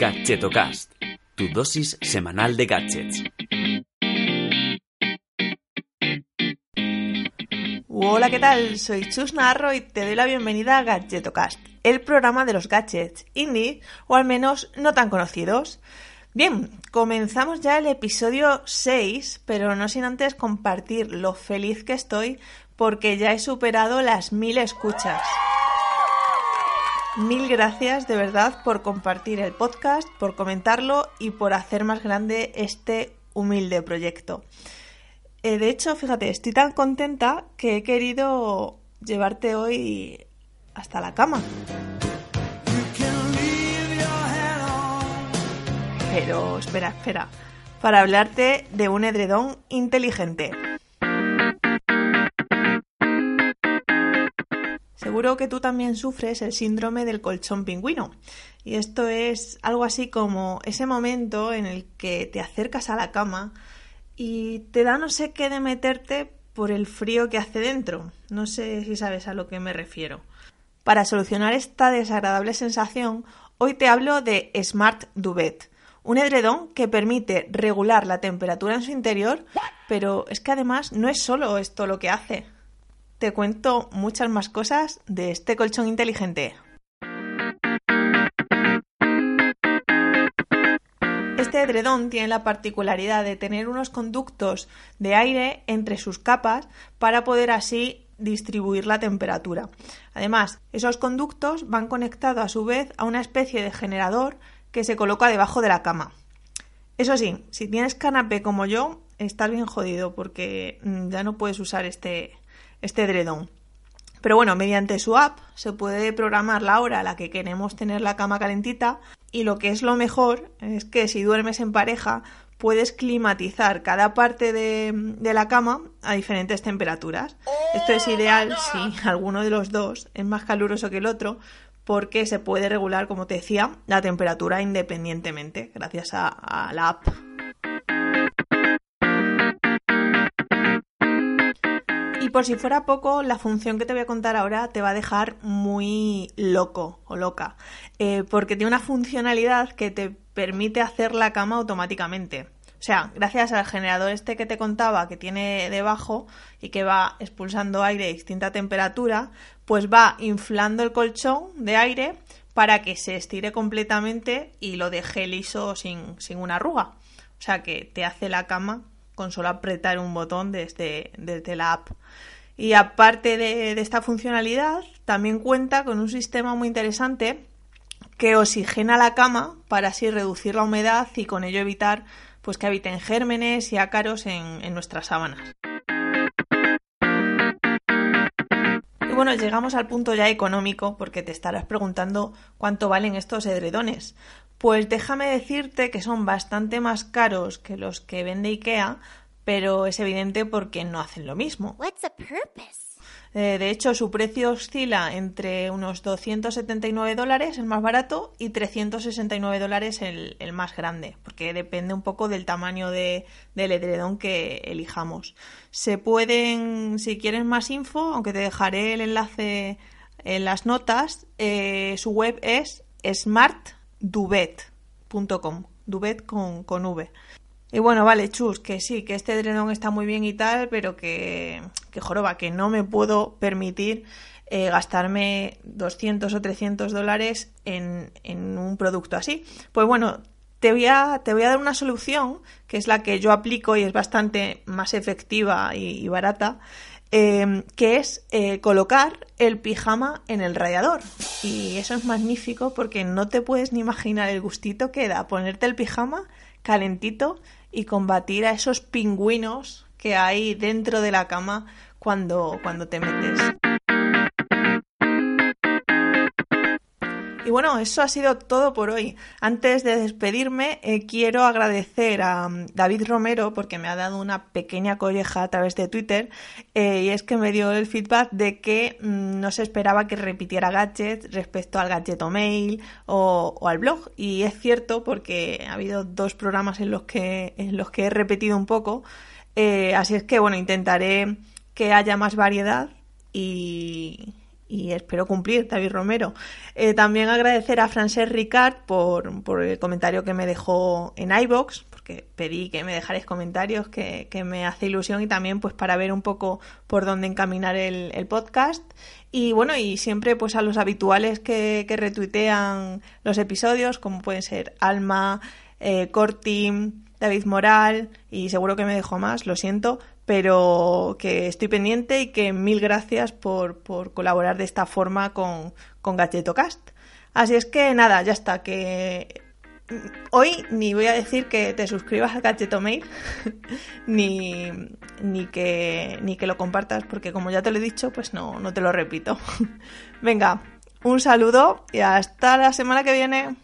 Gadgetocast, tu dosis semanal de gadgets. Hola, ¿qué tal? Soy Chus Narro y te doy la bienvenida a Gadgetocast, el programa de los gadgets indie o al menos no tan conocidos. Bien, comenzamos ya el episodio 6, pero no sin antes compartir lo feliz que estoy porque ya he superado las mil escuchas. Mil gracias de verdad por compartir el podcast, por comentarlo y por hacer más grande este humilde proyecto. Eh, de hecho, fíjate, estoy tan contenta que he querido llevarte hoy hasta la cama. Pero espera, espera, para hablarte de un edredón inteligente. Seguro que tú también sufres el síndrome del colchón pingüino. Y esto es algo así como ese momento en el que te acercas a la cama y te da no sé qué de meterte por el frío que hace dentro. No sé si sabes a lo que me refiero. Para solucionar esta desagradable sensación, hoy te hablo de Smart Duvet, un edredón que permite regular la temperatura en su interior, pero es que además no es solo esto lo que hace te cuento muchas más cosas de este colchón inteligente. Este edredón tiene la particularidad de tener unos conductos de aire entre sus capas para poder así distribuir la temperatura. Además, esos conductos van conectados a su vez a una especie de generador que se coloca debajo de la cama. Eso sí, si tienes canapé como yo, estás bien jodido porque mm, ya no puedes usar este, este edredón. Pero bueno, mediante su app se puede programar la hora a la que queremos tener la cama calentita y lo que es lo mejor es que si duermes en pareja puedes climatizar cada parte de, de la cama a diferentes temperaturas. Esto es ideal si alguno de los dos es más caluroso que el otro porque se puede regular, como te decía, la temperatura independientemente gracias a, a la app. Y por si fuera poco, la función que te voy a contar ahora te va a dejar muy loco o loca, eh, porque tiene una funcionalidad que te permite hacer la cama automáticamente. O sea, gracias al generador este que te contaba que tiene debajo y que va expulsando aire de distinta temperatura, pues va inflando el colchón de aire para que se estire completamente y lo deje liso sin, sin una arruga. O sea que te hace la cama con solo apretar un botón desde, desde la app. Y aparte de, esta funcionalidad, también cuenta con un sistema muy interesante que oxigena la cama para así reducir la humedad y con ello evitar pues que habiten gérmenes y ácaros en, en nuestras sábanas. Y bueno, llegamos al punto ya económico porque te estarás preguntando cuánto valen estos edredones. Pues déjame decirte que son bastante más caros que los que vende IKEA, pero es evidente porque no hacen lo mismo. Eh, de hecho, su precio oscila entre unos 279 dólares, el más barato, y 369 dólares, el, el más grande, porque depende un poco del tamaño de, del edredón que elijamos. Se pueden, si quieres más info, aunque te dejaré el enlace en las notas, eh, su web es smart duvet.com, duvet con, con V. Y bueno, vale, chus, que sí, que este drenón está muy bien y tal, pero que, que joroba, que no me puedo permitir eh, gastarme 200 o 300 dólares en, en, un producto así. Pues bueno, te voy, a, te voy a dar una solución, que es la que yo aplico y es bastante más efectiva y, y barata, eh, que es eh, colocar el pijama en el radiador. Y eso es magnífico porque no te puedes ni imaginar el gustito que da ponerte el pijama calentito y combatir a esos pingüinos que hay dentro de la cama cuando, cuando te metes. Y bueno, eso ha sido todo por hoy. Antes de despedirme, eh, quiero agradecer a um, David Romero porque me ha dado una pequeña colleja a través de Twitter eh, y es que me dio el feedback de que mm, no se esperaba que repitiera gadgets respecto al gadget o mail o, o, al blog. Y es cierto porque ha habido dos programas en los que, en los que he repetido un poco. Eh, así es que bueno, intentaré que haya más variedad y, y espero cumplir, David Romero. Eh, también agradecer a Frances Ricard por, por, el comentario que me dejó en iBox, porque pedí que me dejarais comentarios, que, que, me hace ilusión y también pues para ver un poco por dónde encaminar el, el podcast. Y bueno, y siempre pues a los habituales que, que retuitean los episodios, como pueden ser Alma, eh, Corti, David Moral y seguro que me dejo más, lo siento, pero que estoy pendiente y que mil gracias por, por colaborar de esta forma con, con Cast. Así es que nada, ya está, que hoy ni voy a decir que te suscribas al Gadgeto Mail, ni, ni, que, ni que lo compartas, porque como ya te lo he dicho, pues no, no te lo repito. Venga, un saludo y hasta la semana que viene.